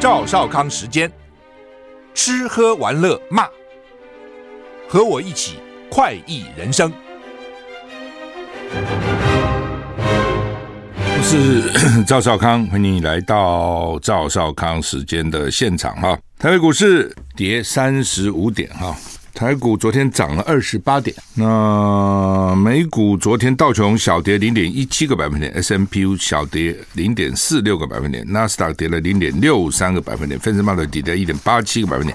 赵少康时间，吃喝玩乐骂，和我一起快意人生。我是 赵少康，欢迎你来到赵少康时间的现场哈。台北股市跌三十五点哈。台股昨天涨了二十八点，那美股昨天道琼小跌零点一七个百分点，S&P 小跌零点四六个百分点，纳斯达克跌了零点六三个百分点，费城半导体跌一点八七个百分点，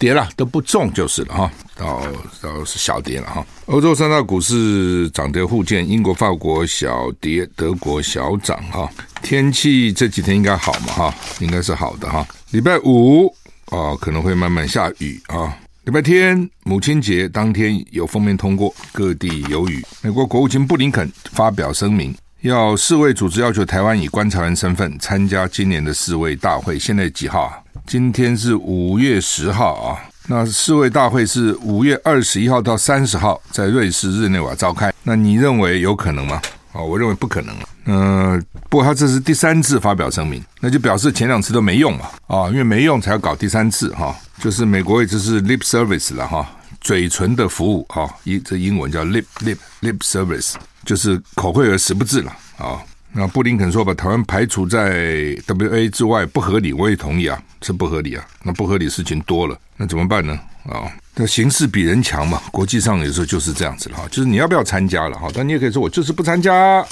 跌了都不重就是了哈，到到是小跌了哈。欧洲三大股市涨跌互见，英国、法国小跌，德国小涨哈。天气这几天应该好嘛哈，应该是好的哈。礼拜五啊可能会慢慢下雨啊。礼拜天母亲节当天有封面通过，各地有雨。美国国务卿布林肯发表声明，要世卫组织要求台湾以观察员身份参加今年的世卫大会。现在几号啊？今天是五月十号啊。那世卫大会是五月二十一号到三十号在瑞士日内瓦召开。那你认为有可能吗？啊，我认为不可能了。呃，不过他这是第三次发表声明，那就表示前两次都没用嘛。啊，因为没用才要搞第三次哈。就是美国也就是 lip service 了哈，嘴唇的服务哈，一这英文叫 lip lip lip service，就是口惠而实不至了啊。那布林肯说把台湾排除在 WA 之外不合理，我也同意啊，是不合理啊。那不合理事情多了，那怎么办呢？啊，那形势比人强嘛，国际上有时候就是这样子了哈，就是你要不要参加了哈？但你也可以说我就是不参加啊，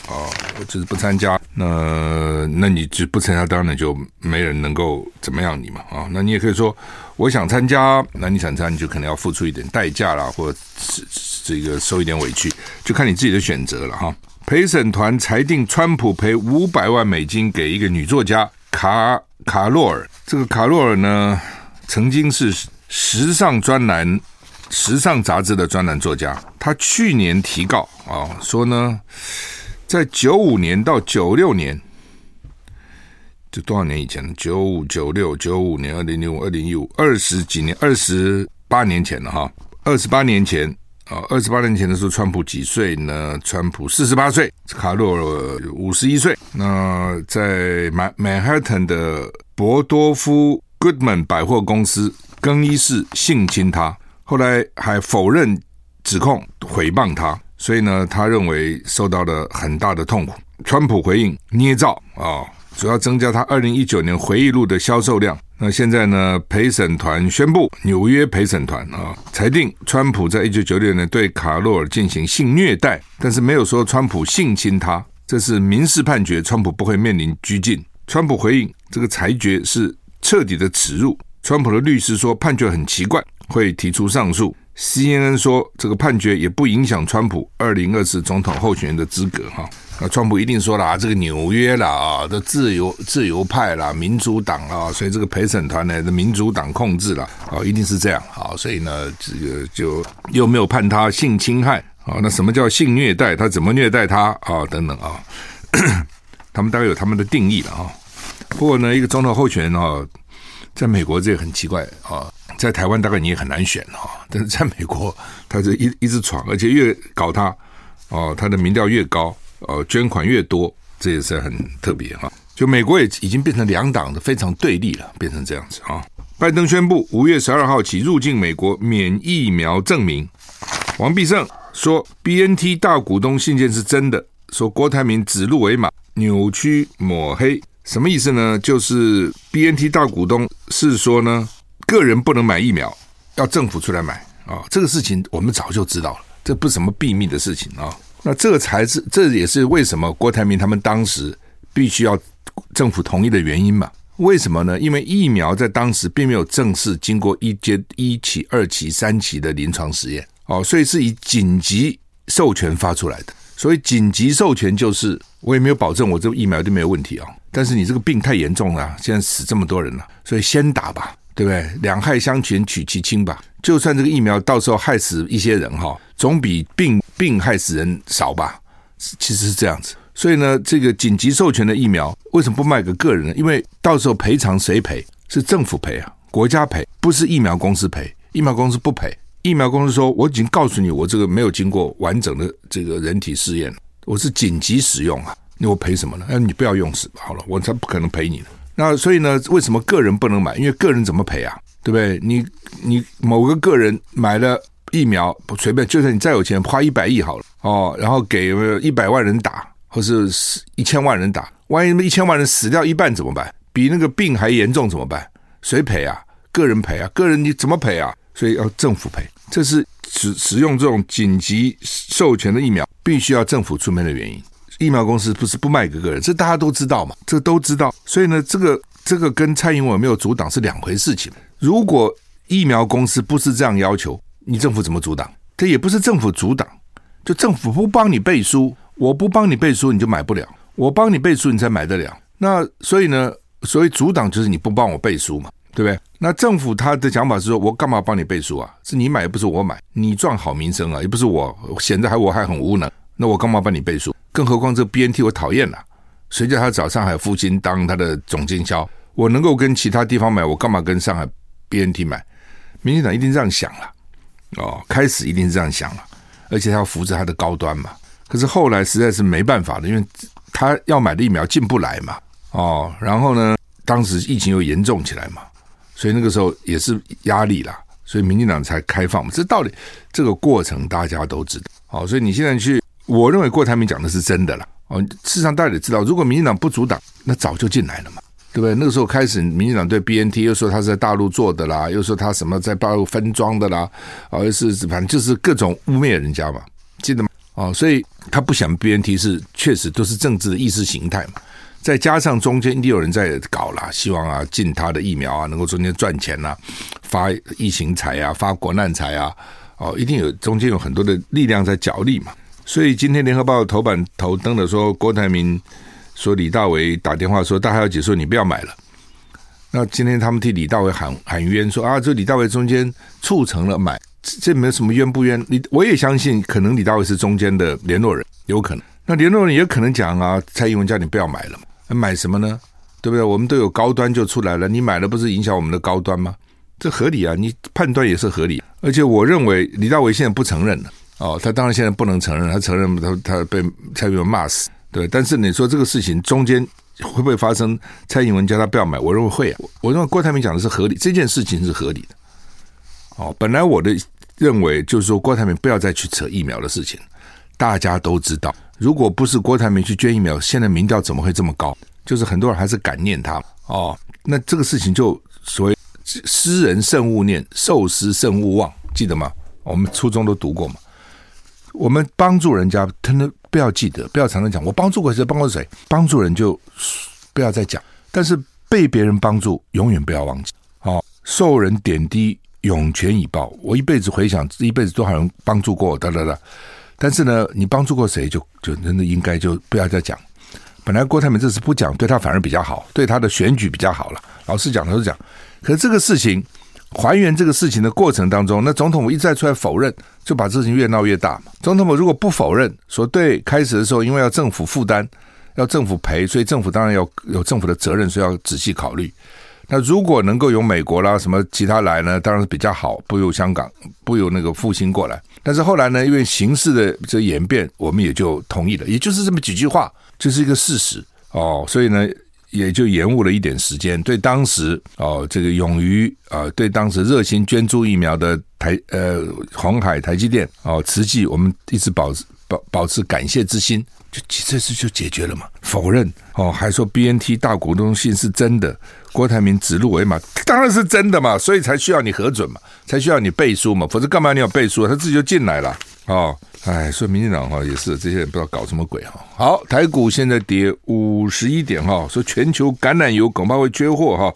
我就是不参加。那那你就不参加，当然就没人能够怎么样你嘛啊。那你也可以说我想参加，那你想参加你就可能要付出一点代价啦，或者是这个受一点委屈，就看你自己的选择了哈。陪审团裁定，川普赔五百万美金给一个女作家卡卡洛尔。这个卡洛尔呢，曾经是时尚专栏、时尚杂志的专栏作家。他去年提告啊，说呢，在九五年到九六年，这多少年以前？九五、九六、九五年、二零零五、二零一五，二十几年，二十八年前了哈，二十八年前。啊，二十八年前的时候，川普几岁呢？川普四十八岁，卡洛尔五十一岁。那在曼曼哈顿的博多夫 Goodman 百货公司更衣室性侵他，后来还否认指控，诽谤他，所以呢，他认为受到了很大的痛苦。川普回应捏造啊，主要增加他二零一九年回忆录的销售量。那现在呢？陪审团宣布，纽约陪审团啊裁定，川普在一九九六年对卡洛尔进行性虐待，但是没有说川普性侵他，这是民事判决，川普不会面临拘禁。川普回应这个裁决是彻底的耻辱。川普的律师说判决很奇怪，会提出上诉。CNN 说这个判决也不影响川普二零二四总统候选人的资格哈。那川普一定说了啊，这个纽约啦啊，的自由自由派啦，民主党啊，所以这个陪审团呢，的民主党控制了啊，一定是这样啊，所以呢，这个就又没有判他性侵害啊，那什么叫性虐待？他怎么虐待他啊？等等啊，他们大概有他们的定义了啊。不过呢，一个总统候选人啊，在美国这也很奇怪啊，在台湾大概你也很难选啊，但是在美国他是一一直闯，而且越搞他哦，他的民调越高。呃，捐款越多，这也是很特别哈。就美国也已经变成两党的非常对立了，变成这样子啊。拜登宣布五月十二号起入境美国免疫苗证明。王必胜说，BNT 大股东信件是真的，说郭台铭指鹿为马、扭曲抹黑，什么意思呢？就是 BNT 大股东是说呢，个人不能买疫苗，要政府出来买啊。这个事情我们早就知道了，这不是什么秘密的事情啊。那这个才是，这也是为什么郭台铭他们当时必须要政府同意的原因嘛？为什么呢？因为疫苗在当时并没有正式经过一阶、一期、二期、三期的临床实验哦，所以是以紧急授权发出来的。所以紧急授权就是我也没有保证我这个疫苗就没有问题啊，但是你这个病太严重了，现在死这么多人了，所以先打吧，对不对？两害相权取其轻吧，就算这个疫苗到时候害死一些人哈，总比病。病害死人少吧？其实是这样子，所以呢，这个紧急授权的疫苗为什么不卖给个人呢？因为到时候赔偿谁赔？是政府赔啊，国家赔，不是疫苗公司赔。疫苗公司不赔，疫苗公司说我已经告诉你，我这个没有经过完整的这个人体试验，我是紧急使用啊，那我赔什么呢？那你不要用是好了，我才不可能赔你呢。那所以呢，为什么个人不能买？因为个人怎么赔啊？对不对？你你某个个人买了疫苗，不随便，就算你再有钱，花一百亿好了哦，然后给一百万人打，或是一千万人打，万一一千万人死掉一半怎么办？比那个病还严重怎么办？谁赔啊？个人赔啊？个人你怎么赔啊？所以要政府赔。这是使使用这种紧急授权的疫苗，必须要政府出面的原因。疫苗公司不是不卖给个人，这大家都知道嘛，这都知道。所以呢，这个这个跟蔡英文有没有阻挡是两回事情。如果疫苗公司不是这样要求，你政府怎么阻挡？这也不是政府阻挡，就政府不帮你背书，我不帮你背书，你就买不了；我帮你背书，你才买得了。那所以呢，所谓阻挡就是你不帮我背书嘛，对不对？那政府他的想法是说，我干嘛帮你背书啊？是你买，不是我买，你赚好名声啊，也不是我，显得还我还很无能，那我干嘛帮你背书？更何况这 BNT 我讨厌了，谁叫他找上海复星当他的总经销？我能够跟其他地方买，我干嘛跟上海 BNT 买？民进党一定这样想了，哦，开始一定是这样想了，而且他要扶持他的高端嘛。可是后来实在是没办法了，因为他要买的疫苗进不来嘛，哦，然后呢，当时疫情又严重起来嘛，所以那个时候也是压力啦，所以民进党才开放嘛。这道理，这个过程大家都知道，好，所以你现在去。我认为郭台铭讲的是真的啦哦，事实上大家也知道，如果民进党不阻挡，那早就进来了嘛，对不对？那个时候开始，民进党对 BNT 又说他是在大陆做的啦，又说他什么在大陆分装的啦，啊，又是反正就是各种污蔑人家嘛，记得吗？哦，所以他不想 BNT 是确实都是政治的意识形态嘛，再加上中间一定有人在搞啦，希望啊进他的疫苗啊，能够中间赚钱呐、发疫情财啊，发国难财啊，哦，一定有中间有很多的力量在角力嘛。所以今天联合报头版头登的说，郭台铭说李大为打电话说，大海要解说你不要买了。那今天他们替李大为喊喊冤，说啊，这李大为中间促成了买，这没有什么冤不冤。你我也相信，可能李大为是中间的联络人，有可能。那联络人也可能讲啊，蔡英文叫你不要买了嘛，买什么呢？对不对？我们都有高端就出来了，你买了不是影响我们的高端吗？这合理啊，你判断也是合理。而且我认为李大为现在不承认了。哦，他当然现在不能承认，他承认他他被蔡英文骂死，对。但是你说这个事情中间会不会发生？蔡英文叫他不要买，我认为会啊。我认为郭台铭讲的是合理，这件事情是合理的。哦，本来我的认为就是说郭台铭不要再去扯疫苗的事情。大家都知道，如果不是郭台铭去捐疫苗，现在民调怎么会这么高？就是很多人还是感念他。哦，那这个事情就所谓施人慎勿念，受施慎勿忘，记得吗？我们初中都读过嘛。我们帮助人家，真的不要记得，不要常常讲我帮助过谁，帮过谁，帮助人就不要再讲。但是被别人帮助，永远不要忘记。哦，受人点滴，涌泉以报。我一辈子回想，一辈子多少人帮助过我，哒哒哒。但是呢，你帮助过谁，就就真的应该就不要再讲。本来郭台铭这次不讲，对他反而比较好，对他的选举比较好了。老实讲，都是讲。可是这个事情。还原这个事情的过程当中，那总统府一再出来否认，就把事情越闹越大嘛。总统府如果不否认，说对，开始的时候因为要政府负担，要政府赔，所以政府当然要有政府的责任，所以要仔细考虑。那如果能够由美国啦什么其他来呢，当然是比较好，不由香港，不由那个复兴过来。但是后来呢，因为形势的这演变，我们也就同意了，也就是这么几句话，就是一个事实哦。所以呢。也就延误了一点时间，对当时哦，这个勇于啊，对当时热心捐助疫苗的台呃红海台积电哦，慈济，我们一直保持保保持感谢之心，就这次就解决了嘛。否认哦，还说 BNT 大股东信是真的，郭台铭指鹿为马，当然是真的嘛，所以才需要你核准嘛，才需要你背书嘛，否则干嘛你要背书？他自己就进来了哦。哎，说民进党哈也是这些人不知道搞什么鬼哈。好，台股现在跌五十一点哈，说全球橄榄油恐怕会缺货哈，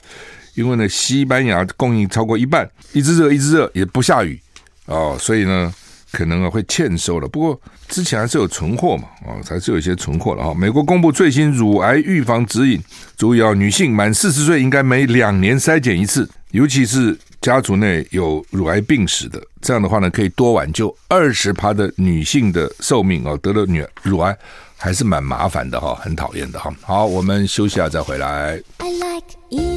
因为呢西班牙供应超过一半，一直热一直热也不下雨哦，所以呢可能啊会欠收了。不过之前还是有存货嘛，哦还是有一些存货了哈。美国公布最新乳癌预防指引，注意啊，女性满四十岁应该每两年筛检一次，尤其是。家族内有乳癌病史的，这样的话呢，可以多挽救二十趴的女性的寿命哦。得了女乳癌还是蛮麻烦的哈，很讨厌的哈。好，我们休息下再回来。I like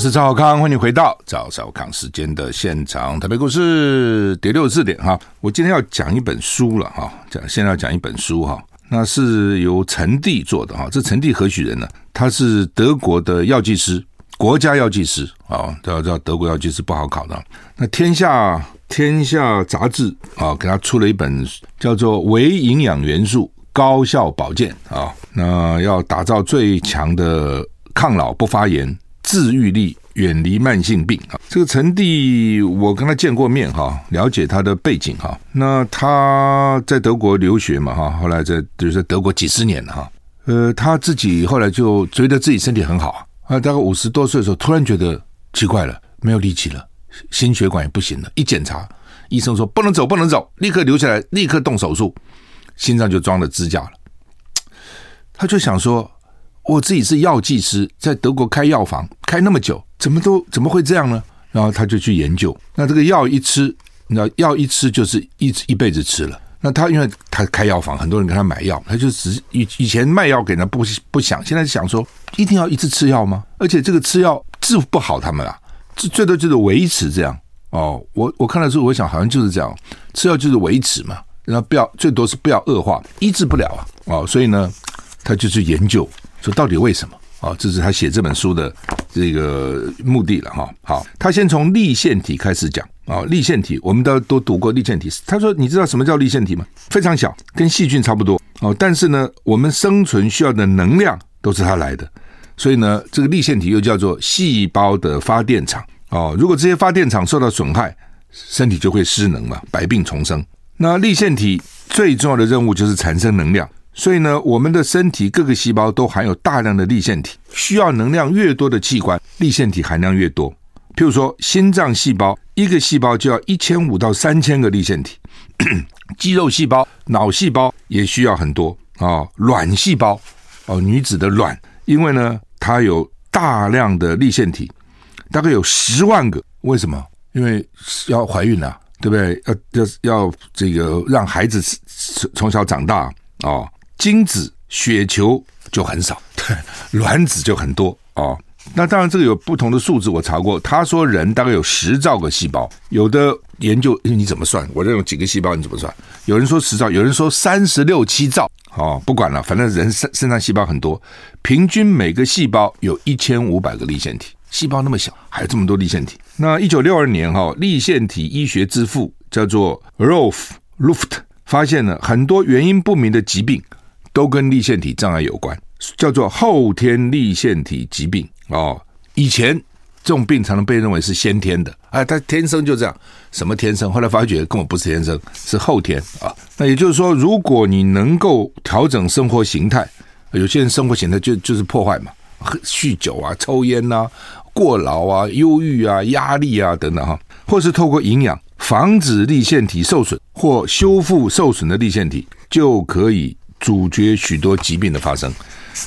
我是赵小康，欢迎回到赵少康时间的现场。特别故事第六十四点哈，我今天要讲一本书了哈，讲现在要讲一本书哈。那是由陈蒂做的哈。这陈蒂何许人呢？他是德国的药剂师，国家药剂师啊。大家知道德国药剂师不好考的。那天下天下杂志啊，给他出了一本叫做《微营养元素高效保健》啊。那要打造最强的抗老不发炎治愈力。远离慢性病啊！这个陈蒂，我跟他见过面哈，了解他的背景哈。那他在德国留学嘛哈，后来在就是在德国几十年了哈。呃，他自己后来就觉得自己身体很好啊，大概五十多岁的时候，突然觉得奇怪了，没有力气了，心血管也不行了。一检查，医生说不能走，不能走，立刻留下来，立刻动手术，心脏就装了支架了。他就想说，我自己是药剂师，在德国开药房开那么久。怎么都怎么会这样呢？然后他就去研究。那这个药一吃，你知道药一吃就是一一辈子吃了。那他因为他开药房，很多人给他买药，他就只以以前卖药给人不不想，现在想说一定要一直吃药吗？而且这个吃药治不好他们啊，最最多就是维持这样哦。我我看的时候，我想好像就是这样，吃药就是维持嘛，然后不要最多是不要恶化，医治不了啊哦。所以呢，他就去研究说到底为什么。啊，这是他写这本书的这个目的了哈。好，他先从粒线体开始讲啊，粒线体我们都都读过粒线体。他说：“你知道什么叫粒线体吗？非常小，跟细菌差不多哦。但是呢，我们生存需要的能量都是它来的。所以呢，这个粒线体又叫做细胞的发电厂哦。如果这些发电厂受到损害，身体就会失能嘛，百病丛生。那粒线体最重要的任务就是产生能量。”所以呢，我们的身体各个细胞都含有大量的粒线体，需要能量越多的器官，粒线体含量越多。譬如说，心脏细胞一个细胞就要一千五到三千个粒线体，肌肉细胞、脑细胞也需要很多啊、卵细胞哦，女子的卵，因为呢，它有大量的粒线体，大概有十万个。为什么？因为要怀孕啊，对不对？要要要这个让孩子从小长大哦。精子血球就很少，卵子就很多哦。那当然，这个有不同的数字，我查过。他说人大概有十兆个细胞，有的研究，你怎么算？我这有几个细胞，你怎么算？有人说十兆，有人说三十六七兆。哦，不管了，反正人身身上细胞很多，平均每个细胞有一千五百个粒线体。细胞那么小，还有这么多粒线体。那一九六二年哈，粒线体医学之父叫做 Rolf Luft 发现了很多原因不明的疾病。都跟粒线体障碍有关，叫做后天粒线体疾病哦。以前这种病常常被认为是先天的，哎，他天生就这样。什么天生？后来发觉根本不是天生，是后天啊。那也就是说，如果你能够调整生活形态，有些人生活形态就就是破坏嘛，酗酒啊、抽烟呐、过劳啊、忧郁啊、压力啊等等哈，或是透过营养防止粒线体受损或修复受损的粒线体，就可以。阻绝许多疾病的发生。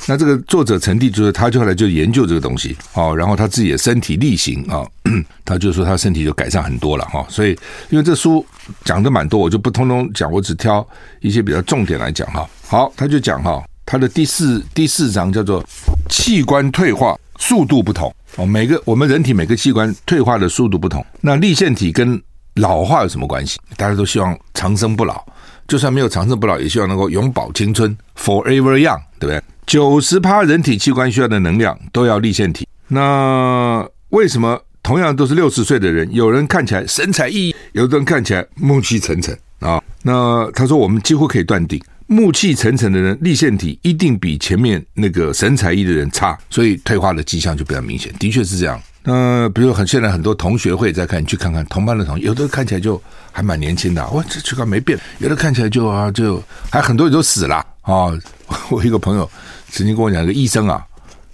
那这个作者陈帝就是他，就后来就研究这个东西，哦，然后他自己的身体力行啊，他就说他身体就改善很多了哈。所以因为这书讲的蛮多，我就不通通讲，我只挑一些比较重点来讲哈。好，他就讲哈，他的第四第四章叫做器官退化速度不同哦，每个我们人体每个器官退化的速度不同。那立腺体跟老化有什么关系？大家都希望长生不老。就算没有长生不老，也希望能够永葆青春，forever young，对不对？九十趴人体器官需要的能量都要立腺体。那为什么同样都是六十岁的人，有人看起来神采奕奕，有的人看起来暮气沉沉啊？那他说，我们几乎可以断定，暮气沉沉的人，立腺体一定比前面那个神采奕的人差，所以退化的迹象就比较明显。的确是这样。那比如很现在很多同学会在看，你去看看同班的同学，有的看起来就还蛮年轻的，哇，这器官没变；有的看起来就啊，就还很多人都死了啊。我一个朋友曾经跟我讲，一个医生啊，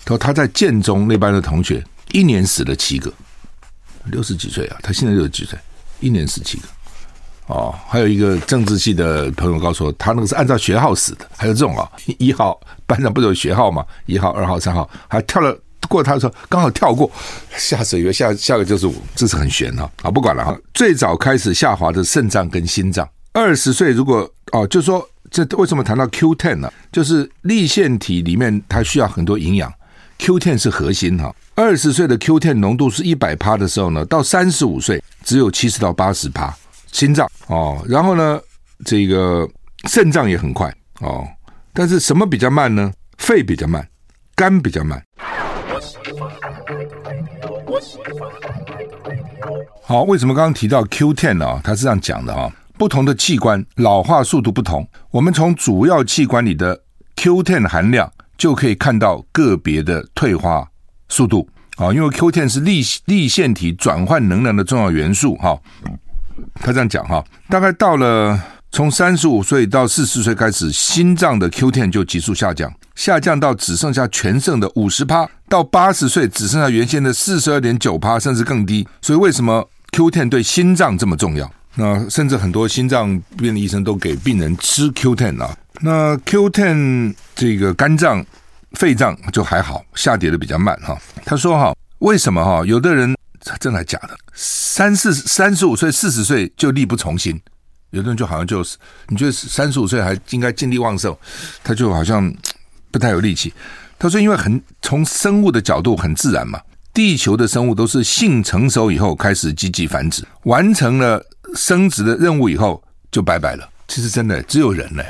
他说他在建中那班的同学，一年死了七个，六十几岁啊，他现在六十几岁，一年死七个。哦，还有一个政治系的朋友告诉我，他那个是按照学号死的，还有这种啊，一号班长不是有学号吗？一号、二号、三号，还跳了。过他的时候刚好跳过，吓死以为下下个就是我，这是很悬哈啊！不管了哈。最早开始下滑的肾脏跟心脏，二十岁如果哦，就说这为什么谈到 Q ten 呢？就是粒线体里面它需要很多营养，Q ten 是核心哈。二十岁的 Q ten 浓度是一百趴的时候呢，到三十五岁只有七十到八十趴。心脏哦，然后呢，这个肾脏也很快哦。但是什么比较慢呢？肺比较慢，肝比较慢。好，为什么刚刚提到 Q10 呢？啊，它是这样讲的啊，不同的器官老化速度不同，我们从主要器官里的 Q10 含量就可以看到个别的退化速度啊。因为 Q10 是粒粒线体转换能量的重要元素哈。他这样讲哈，大概到了从三十五岁到四十岁开始，心脏的 Q10 就急速下降。下降到只剩下全盛的五十趴，到八十岁只剩下原先的四十二点九趴，甚至更低。所以为什么 Q10 对心脏这么重要？那甚至很多心脏病的医生都给病人吃 Q10 啊。那 Q10 这个肝脏、肺脏就还好，下跌的比较慢哈。他说哈，为什么哈？有的人这真的假的？三四三十五岁、四十岁就力不从心，有的人就好像就是你觉得三十五岁还应该精力旺盛，他就好像。不太有力气。他说：“因为很从生物的角度很自然嘛，地球的生物都是性成熟以后开始积极繁殖，完成了生殖的任务以后就拜拜了。其实真的只有人呢，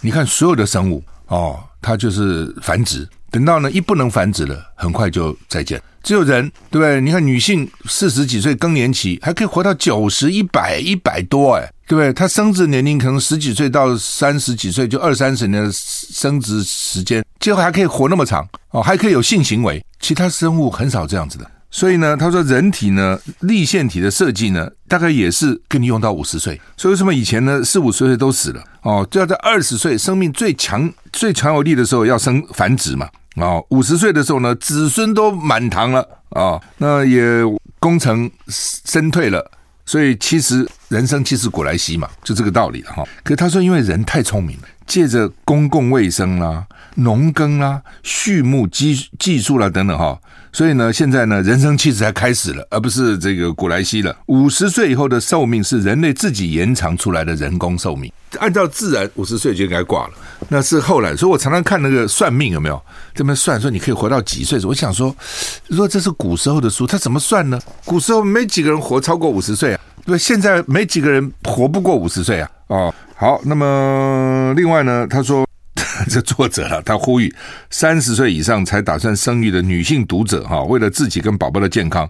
你看所有的生物哦，它就是繁殖，等到呢一不能繁殖了，很快就再见。只有人，对不对？你看女性四十几岁更年期还可以活到九十、一百、一百多，哎。”对不对？她生殖年龄可能十几岁到三十几岁，就二三十年的生殖时间，最后还可以活那么长哦，还可以有性行为。其他生物很少这样子的。所以呢，他说人体呢，立腺体的设计呢，大概也是给你用到五十岁。所以为什么以前呢，四五十岁都死了哦，就要在二十岁生命最强、最强有力的时候要生繁殖嘛。啊，五十岁的时候呢，子孙都满堂了啊、那也功成身退了。所以其实人生其实古来稀嘛，就这个道理哈。可他说，因为人太聪明了，借着公共卫生啦、农耕啦、畜牧技技术啦等等哈，所以呢，现在呢，人生其实才开始了，而不是这个古来稀了。五十岁以后的寿命是人类自己延长出来的人工寿命，按照自然五十岁就应该挂了，那是后来。所以我常常看那个算命有没有这么算，说你可以活到几岁？我想说，如果这是古时候的书，他怎么算呢？古时候没几个人活超过五十岁啊。对，现在没几个人活不过五十岁啊！哦，好，那么另外呢，他说 这作者了，他呼吁三十岁以上才打算生育的女性读者哈，为了自己跟宝宝的健康，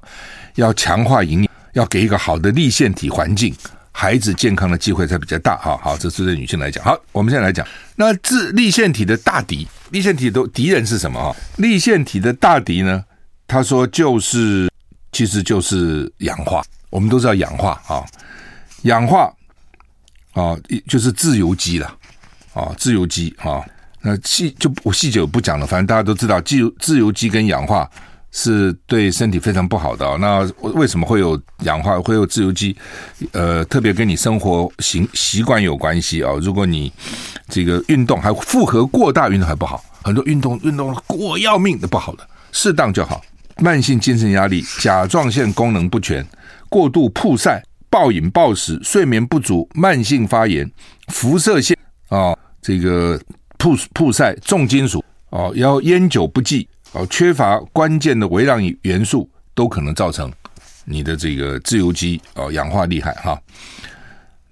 要强化营养，要给一个好的粒线体环境，孩子健康的机会才比较大哈。好，这是对女性来讲。好，我们现在来讲，那这粒线体的大敌，粒线体的敌人是什么啊？粒线体的大敌呢？他说就是，其实就是氧化。我们都知道氧化啊，氧化啊，就是自由基了啊，自由基啊。那细就我细节不讲了，反正大家都知道，自由自由基跟氧化是对身体非常不好的。那为什么会有氧化，会有自由基？呃，特别跟你生活习习惯有关系啊。如果你这个运动还负荷过大，运动还不好，很多运动运动过要命的不好的，适当就好。慢性精神压力、甲状腺功能不全。过度曝晒、暴饮暴食、睡眠不足、慢性发炎、辐射线，这个曝曝晒、重金属哦，然后烟酒不忌哦，缺乏关键的微量元素，都可能造成你的这个自由基哦氧化厉害哈。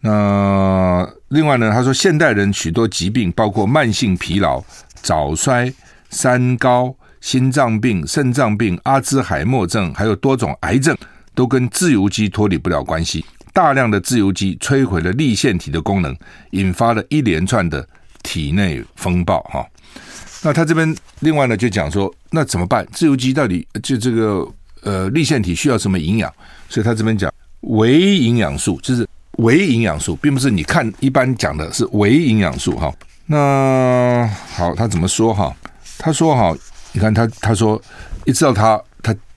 那另外呢，他说现代人许多疾病，包括慢性疲劳、早衰、三高、心脏病、肾脏病、阿兹海默症，还有多种癌症。都跟自由基脱离不了关系，大量的自由基摧毁了粒线体的功能，引发了一连串的体内风暴。哈，那他这边另外呢就讲说，那怎么办？自由基到底就这个呃立腺体需要什么营养？所以他这边讲微营养素，就是微营养素，并不是你看一般讲的是微营养素。哈，那好，他怎么说？哈，他说哈，你看他他说一直到他。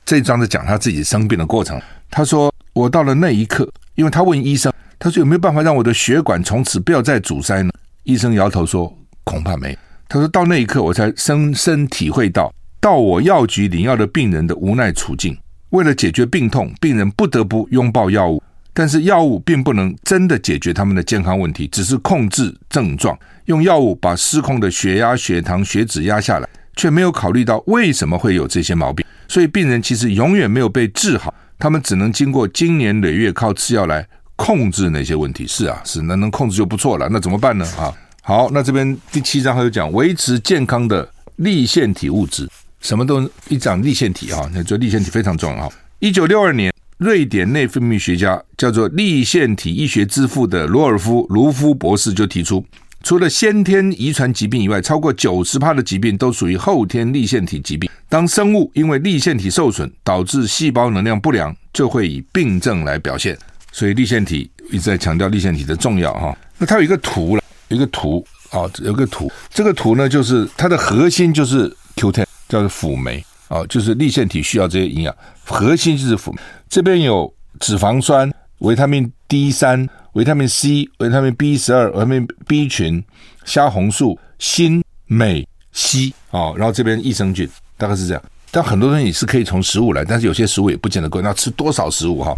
这一章在讲他自己生病的过程。他说：“我到了那一刻，因为他问医生，他说有没有办法让我的血管从此不要再阻塞呢？”医生摇头说：“恐怕没。”他说到那一刻，我才深深体会到到我药局领药的病人的无奈处境。为了解决病痛，病人不得不拥抱药物，但是药物并不能真的解决他们的健康问题，只是控制症状，用药物把失控的血压、血糖、血脂压下来，却没有考虑到为什么会有这些毛病。所以病人其实永远没有被治好，他们只能经过经年累月靠吃药来控制那些问题。是啊，是那能控制就不错了。那怎么办呢？啊，好，那这边第七章还有讲维持健康的粒线体物质，什么都一讲粒线体啊，那这粒线体非常重要。一九六二年，瑞典内分泌学家叫做粒线体医学之父的罗尔夫卢夫博士就提出，除了先天遗传疾病以外，超过九十趴的疾病都属于后天粒线体疾病。当生物因为粒线体受损导致细胞能量不良，就会以病症来表现。所以立腺体一直在强调立腺体的重要哈。那它有一个图了。一个图啊，有个图，这个图呢，就是它的核心就是 Q10，叫做辅酶啊，就是立腺体需要这些营养，核心就是辅酶。这边有脂肪酸、维他命 D 三、维他命 C、维他命 B 十二、维他命 B 群、虾红素、锌、镁、硒啊，然后这边益生菌，大概是这样。但很多东西是可以从食物来，但是有些食物也不见得够。那吃多少食物哈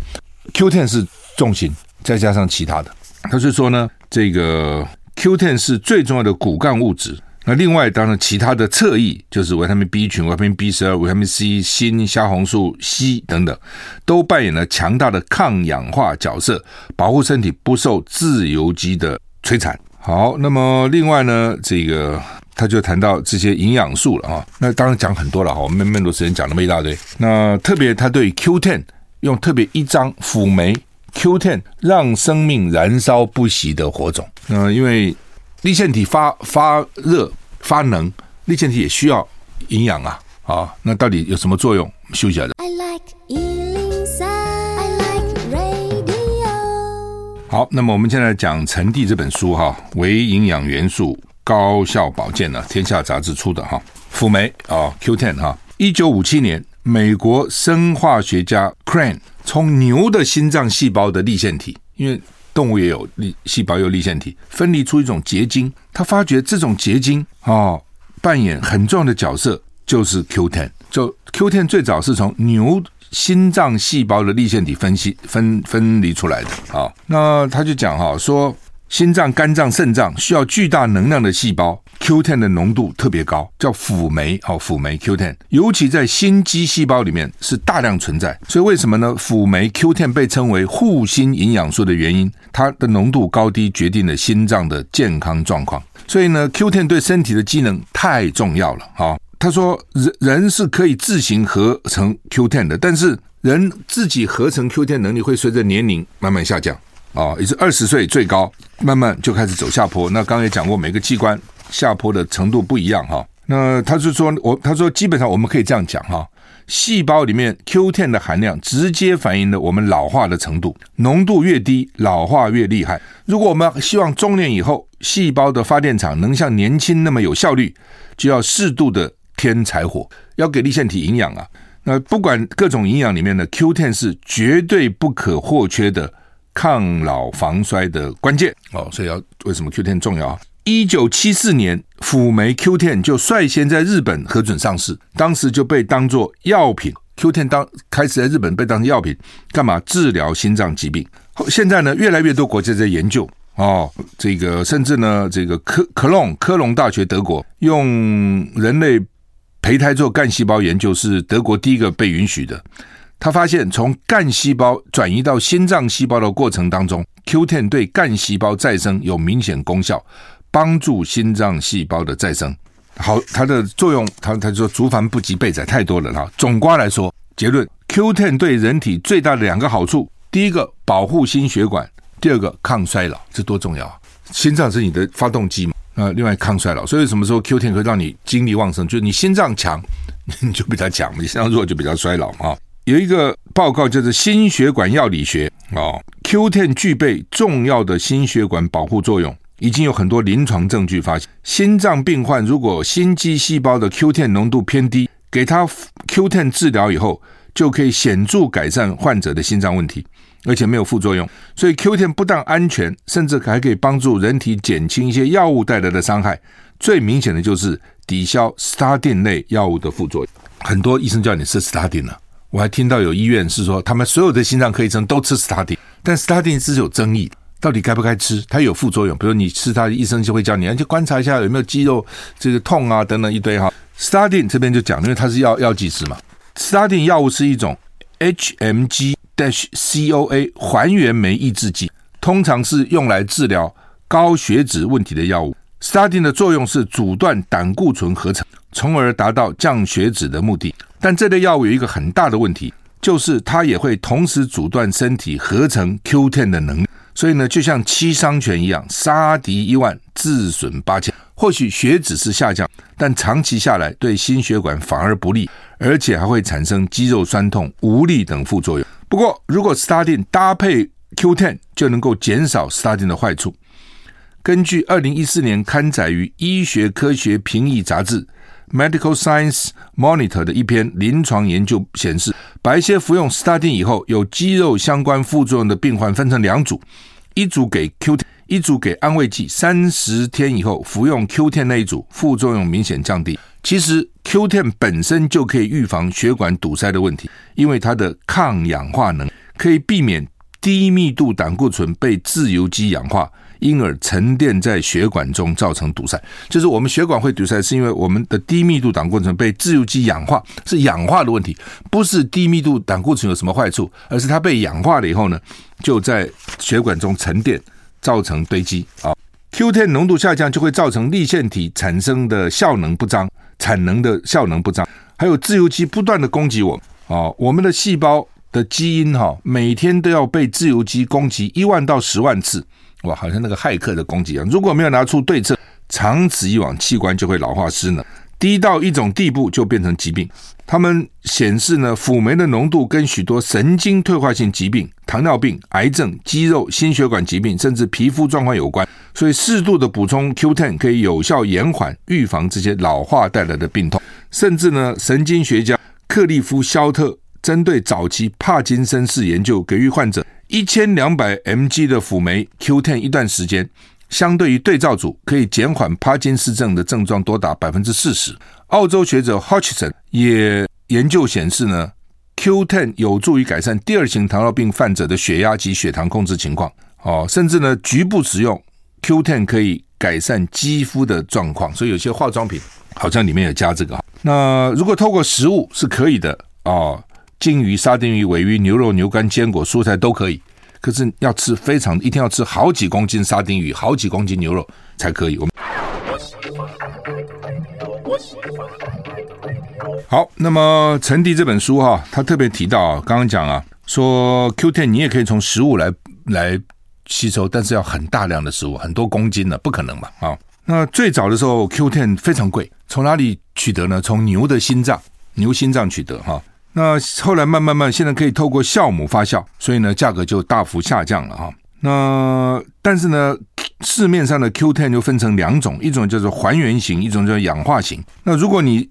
？Q10 是重心，再加上其他的。他是说呢，这个。Q10 是最重要的骨干物质，那另外当然其他的侧翼就是维他命 B 群、维他命 B 十二、维他命 C、锌、虾红素、硒等等，都扮演了强大的抗氧化角色，保护身体不受自由基的摧残。好，那么另外呢，这个他就谈到这些营养素了啊，那当然讲很多了哈，我们没那么多时间讲那么一大堆。那特别他对 Q10 用特别一张辅酶。Q10 让生命燃烧不息的火种。那因为立腺体发发热发能，立腺体也需要营养啊。啊，那到底有什么作用？休息一下。I like 103, I like radio。好，那么我们现在讲《陈蒂》这本书哈，微营养元素高效保健呢，天下杂志出的哈，辅酶啊 Q10 哈，一九五七年，美国生化学家 Crane。从牛的心脏细胞的粒线体，因为动物也有粒细胞，有粒线体，分离出一种结晶。他发觉这种结晶哦，扮演很重要的角色，就是 Q10。就 Q10 最早是从牛心脏细胞的粒线体分析分分离出来的。啊，那他就讲哈，说心脏、肝脏、肾脏需要巨大能量的细胞。Q10 的浓度特别高，叫辅酶哦，辅酶 Q10，尤其在心肌细胞里面是大量存在。所以为什么呢？辅酶 Q10 被称为护心营养素的原因，它的浓度高低决定了心脏的健康状况。所以呢，Q10 对身体的机能太重要了。啊，他说人人是可以自行合成 Q10 的，但是人自己合成 Q10 能力会随着年龄慢慢下降啊，也是二十岁最高，慢慢就开始走下坡。那刚刚也讲过，每个器官。下坡的程度不一样哈，那他是说，我他说基本上我们可以这样讲哈，细胞里面 Q10 的含量直接反映了我们老化的程度，浓度越低，老化越厉害。如果我们希望中年以后细胞的发电厂能像年轻那么有效率，就要适度的添柴火，要给粒线体营养啊。那不管各种营养里面的 Q10 是绝对不可或缺的抗老防衰的关键哦，所以要为什么 Q10 重要？一九七四年，辅酶 Q10 就率先在日本核准上市，当时就被当作药品。Q10 当开始在日本被当成药品，干嘛治疗心脏疾病？现在呢，越来越多国家在研究哦，这个甚至呢，这个科科隆科隆大学德国用人类胚胎做干细胞研究，是德国第一个被允许的。他发现，从干细胞转移到心脏细胞的过程当中，Q10 对干细胞再生有明显功效。帮助心脏细胞的再生，好，它的作用，他他说竹繁不及备载太多了哈。总瓜来说，结论：Q10 对人体最大的两个好处，第一个保护心血管，第二个抗衰老，这多重要啊！心脏是你的发动机嘛，那，另外抗衰老，所以什么时候 Q10 会让你精力旺盛？就是你心脏强，你就比较强；你心脏弱就比较衰老啊。有一个报告叫做《心血管药理学》啊，Q10 具备重要的心血管保护作用。已经有很多临床证据发现，心脏病患如果心肌细胞的 Q10 浓度偏低，给他 Q10 治疗以后，就可以显著改善患者的心脏问题，而且没有副作用。所以 Q10 不但安全，甚至还可以帮助人体减轻一些药物带来的伤害。最明显的就是抵消 Statin 类药物的副作用。很多医生叫你吃 Statin 了，我还听到有医院是说，他们所有的心脏科医生都吃 Statin，但 Statin 是有争议的。到底该不该吃？它有副作用，比如你吃它，医生就会叫你，去观察一下有没有肌肉这个痛啊等等一堆哈。Statin 这边就讲，因为它是药药剂师嘛。Statin 药物是一种 hmghcoa 还原酶抑制剂，通常是用来治疗高血脂问题的药物。斯大丁的作用是阻断胆固醇合成，从而达到降血脂的目的。但这类药物有一个很大的问题，就是它也会同时阻断身体合成 Q10 的能力。所以呢，就像七伤拳一样，杀敌一万，自损八千。或许血脂是下降，但长期下来对心血管反而不利，而且还会产生肌肉酸痛、无力等副作用。不过，如果斯大丁搭配 Q10，就能够减少斯大丁的坏处。根据二零一四年刊载于《医学科学评议杂志》（Medical Science Monitor） 的一篇临床研究显示，把一些服用斯大丁以后有肌肉相关副作用的病患分成两组，一组给 Q10，一组给安慰剂。三十天以后服用 Q10 那一组，副作用明显降低。其实 Q10 本身就可以预防血管堵塞的问题，因为它的抗氧化能可以避免低密度胆固醇被自由基氧化。因而沉淀在血管中，造成堵塞。就是我们血管会堵塞，是因为我们的低密度胆固醇被自由基氧化，是氧化的问题，不是低密度胆固醇有什么坏处，而是它被氧化了以后呢，就在血管中沉淀，造成堆积啊。Q10 浓度下降就会造成粒线体产生的效能不彰，产能的效能不彰，还有自由基不断的攻击我啊，我们的细胞的基因哈，每天都要被自由基攻击一万到十万次。哇，好像那个骇客的攻击一样，如果没有拿出对策，长此以往，器官就会老化失能，低到一种地步就变成疾病。他们显示呢，辅酶的浓度跟许多神经退化性疾病、糖尿病、癌症、肌肉、心血管疾病，甚至皮肤状况有关。所以适度的补充 Q10 可以有效延缓、预防这些老化带来的病痛。甚至呢，神经学家克利夫·肖特针对早期帕金森氏研究，给予患者。一千两百 mg 的辅酶 Q10 一段时间，相对于对照组，可以减缓帕金斯症的症状多达百分之四十。澳洲学者 Hodgson 也研究显示呢，Q10 有助于改善第二型糖尿病患者的血压及血糖控制情况。哦，甚至呢，局部使用 Q10 可以改善肌肤的状况。所以有些化妆品好像里面有加这个。那如果透过食物是可以的哦。金鱼、沙丁鱼、鮪鱼、牛肉、牛肝、坚果、蔬菜都可以，可是要吃非常一天要吃好几公斤沙丁鱼、好几公斤牛肉才可以。我们好，那么陈迪这本书哈，他特别提到啊，刚刚讲啊，说 Q Ten 你也可以从食物来来吸收，但是要很大量的食物，很多公斤的，不可能嘛啊。那最早的时候 Q Ten 非常贵，从哪里取得呢？从牛的心脏，牛心脏取得哈。那后来慢慢慢，现在可以透过酵母发酵，所以呢，价格就大幅下降了哈。那但是呢，市面上的 Q10 就分成两种，一种叫做还原型，一种叫氧化型。那如果你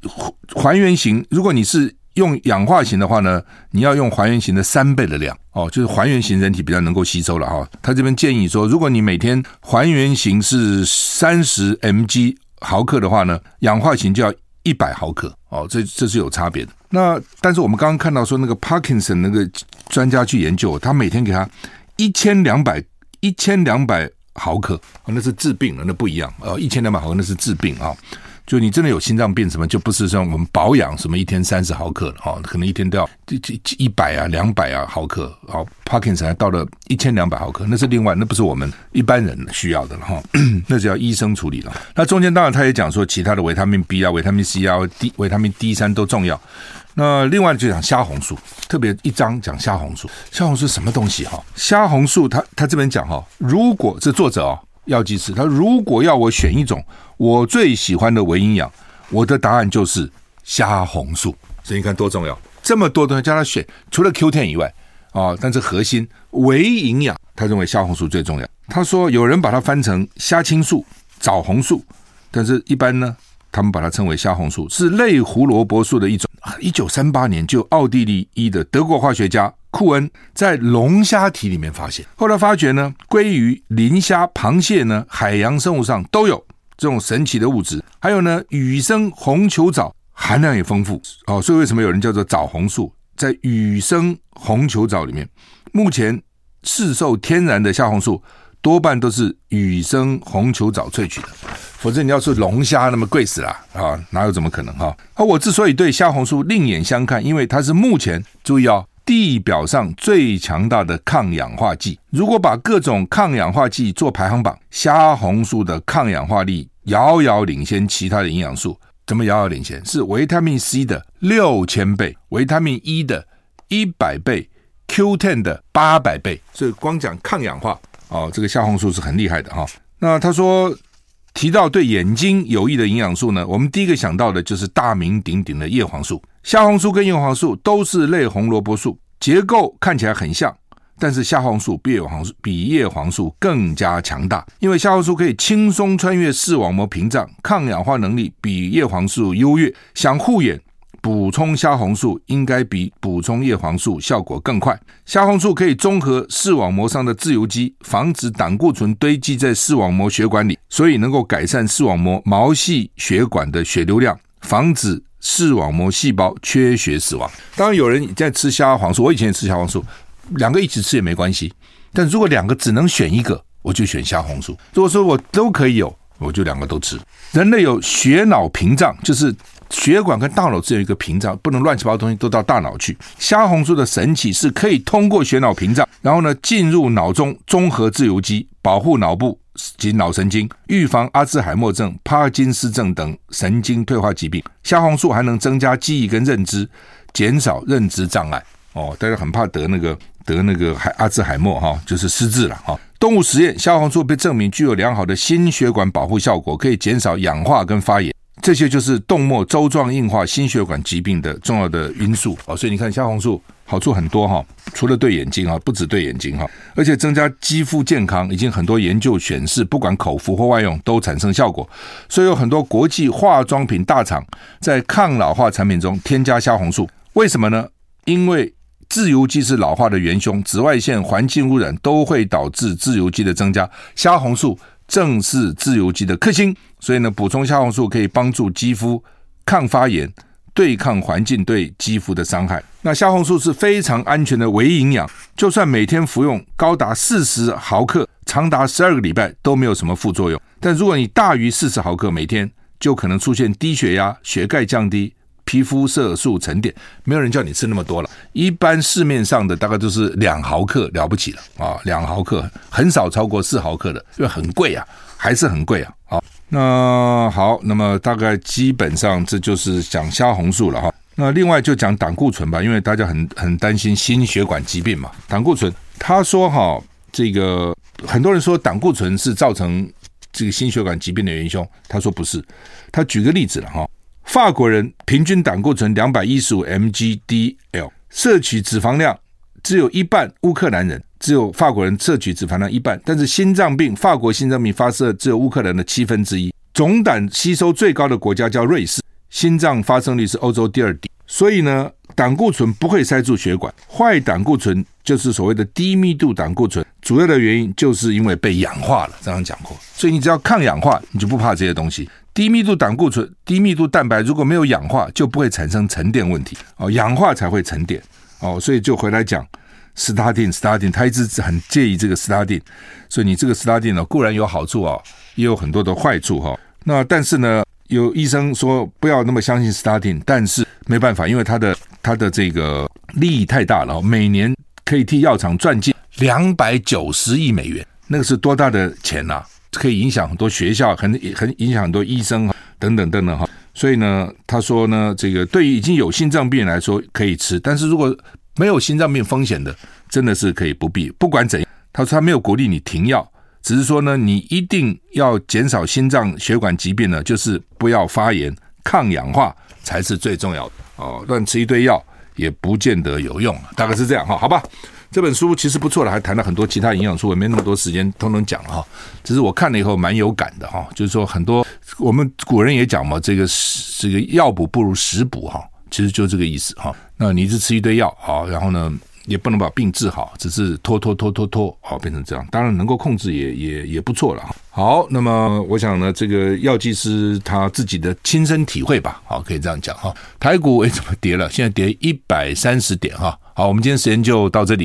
还原型，如果你是用氧化型的话呢，你要用还原型的三倍的量哦，就是还原型人体比较能够吸收了哈。他这边建议说，如果你每天还原型是三十 mg 毫克的话呢，氧化型就要一百毫克哦，这这是有差别的。那但是我们刚刚看到说那个 Parkinson 那个专家去研究，他每天给他一千两百一千两百毫克，那是治病了，那不一样哦，一千两百毫克那是治病啊。就你真的有心脏病什么，就不是像我们保养什么一天三十毫克的哈，可能一天都要一一百啊两百啊毫克，好，Parkinson 到了一千两百毫克，那是另外，那不是我们一般人需要的了哈，那是要医生处理了。那中间当然他也讲说，其他的维他命 B 啊、维他命 C 啊、D 维他命 D 三都重要。那另外就讲虾红素，特别一章讲虾红素，虾红素什么东西哈？虾红素他他这边讲哈，如果这作者哦。药剂师，他如果要我选一种我最喜欢的维营养，我的答案就是虾红素。所以你看多重要，这么多东西叫他选，除了 Q10 以外啊，但是核心维营养，他认为虾红素最重要。他说有人把它翻成虾青素、枣红素，但是一般呢，他们把它称为虾红素，是类胡萝卜素的一种。一九三八年就奥地利裔的德国化学家。库恩在龙虾体里面发现，后来发觉呢，鲑鱼、磷虾、螃蟹呢，海洋生物上都有这种神奇的物质。还有呢，羽生红球藻含量也丰富哦，所以为什么有人叫做枣红素？在羽生红球藻里面，目前市售天然的虾红素多半都是羽生红球藻萃取的，否则你要是龙虾那么贵死了啊，哪有怎么可能哈？而我之所以对虾红素另眼相看，因为它是目前注意哦。地表上最强大的抗氧化剂，如果把各种抗氧化剂做排行榜，虾红素的抗氧化力遥遥领先其他的营养素。怎么遥遥领先？是维他命 C 的六千倍，维他命 E 的一百倍，Q10 的八百倍。所以光讲抗氧化哦，这个虾红素是很厉害的哈、那他说提到对眼睛有益的营养素呢，我们第一个想到的就是大名鼎鼎的叶黄素。虾红素跟叶黄素都是类红萝卜素，结构看起来很像。但是虾红素比叶黄素比叶黄素更加强大，因为虾红素可以轻松穿越视网膜屏障，抗氧化能力比叶黄素优越。想护眼，补充虾红素应该比补充叶黄素效果更快。虾红素可以中和视网膜上的自由基，防止胆固醇堆积在视网膜血管里，所以能够改善视网膜毛细血管的血流量，防止视网膜细胞缺血死亡。当然，有人在吃虾黄素，我以前也吃虾黄素。两个一起吃也没关系，但如果两个只能选一个，我就选虾红素。如果说我都可以有，我就两个都吃。人类有血脑屏障，就是血管跟大脑只有一个屏障，不能乱七八糟东西都到大脑去。虾红素的神奇是可以通过血脑屏障，然后呢进入脑中，中和自由基，保护脑部及脑神经，预防阿兹海默症、帕金斯症等神经退化疾病。虾红素还能增加记忆跟认知，减少认知障碍。哦，大家很怕得那个。得那个海阿兹海默哈，就是失智了哈。动物实验，虾黄素被证明具有良好的心血管保护效果，可以减少氧化跟发炎，这些就是动脉粥状硬化、心血管疾病的重要的因素啊。所以你看，虾红素好处很多哈，除了对眼睛哈，不止对眼睛哈，而且增加肌肤健康，已经很多研究显示，不管口服或外用都产生效果。所以有很多国际化妆品大厂在抗老化产品中添加虾红素，为什么呢？因为自由基是老化的元凶，紫外线、环境污染都会导致自由基的增加。虾红素正是自由基的克星，所以呢，补充虾红素可以帮助肌肤抗发炎，对抗环境对肌肤的伤害。那虾红素是非常安全的微营养，就算每天服用高达四十毫克，长达十二个礼拜都没有什么副作用。但如果你大于四十毫克每天，就可能出现低血压、血钙降低。皮肤色素沉淀，没有人叫你吃那么多了。一般市面上的大概都是两毫克了不起了啊，两毫克很少超过四毫克的，因为很贵啊，还是很贵啊。好，那好，那么大概基本上这就是讲虾红素了哈。那另外就讲胆固醇吧，因为大家很很担心心血管疾病嘛。胆固醇，他说哈，这个很多人说胆固醇是造成这个心血管疾病的元凶，他说不是，他举个例子了哈。法国人平均胆固醇两百一十五 mg/dl，摄取脂肪量只有一半；乌克兰人只有法国人摄取脂肪量一半，但是心脏病，法国心脏病发生只有乌克兰的七分之一。总胆吸收最高的国家叫瑞士，心脏发生率是欧洲第二低。所以呢，胆固醇不会塞住血管，坏胆固醇就是所谓的低密度胆固醇，主要的原因就是因为被氧化了。这样讲过，所以你只要抗氧化，你就不怕这些东西。低密度胆固醇、低密度蛋白如果没有氧化，就不会产生沉淀问题哦，氧化才会沉淀哦，所以就回来讲斯塔丁，斯塔丁，他一直很介意这个斯塔丁，所以你这个 statin 呢固然有好处啊，也有很多的坏处哈。那但是呢，有医生说不要那么相信斯塔丁，但是没办法，因为它的它的这个利益太大了，每年可以替药厂赚进两百九十亿美元，那个是多大的钱呐？可以影响很多学校，很很影响很多医生等等等等哈。所以呢，他说呢，这个对于已经有心脏病来说可以吃，但是如果没有心脏病风险的，真的是可以不必。不管怎样，他说他没有鼓励你停药，只是说呢，你一定要减少心脏血管疾病呢，就是不要发炎、抗氧化才是最重要的哦。乱吃一堆药也不见得有用，大概是这样哈，好吧。这本书其实不错的，还谈了很多其他营养素，也没那么多时间通通讲了哈。只是我看了以后蛮有感的哈，就是说很多我们古人也讲嘛，这个这个药补不如食补哈，其实就这个意思哈。那你一直吃一堆药好，然后呢，也不能把病治好，只是拖拖拖拖拖，好变成这样。当然能够控制也也也不错了。好，那么我想呢，这个药剂师他自己的亲身体会吧，好，可以这样讲哈。台股诶怎么跌了？现在跌一百三十点哈。好，我们今天时间就到这里。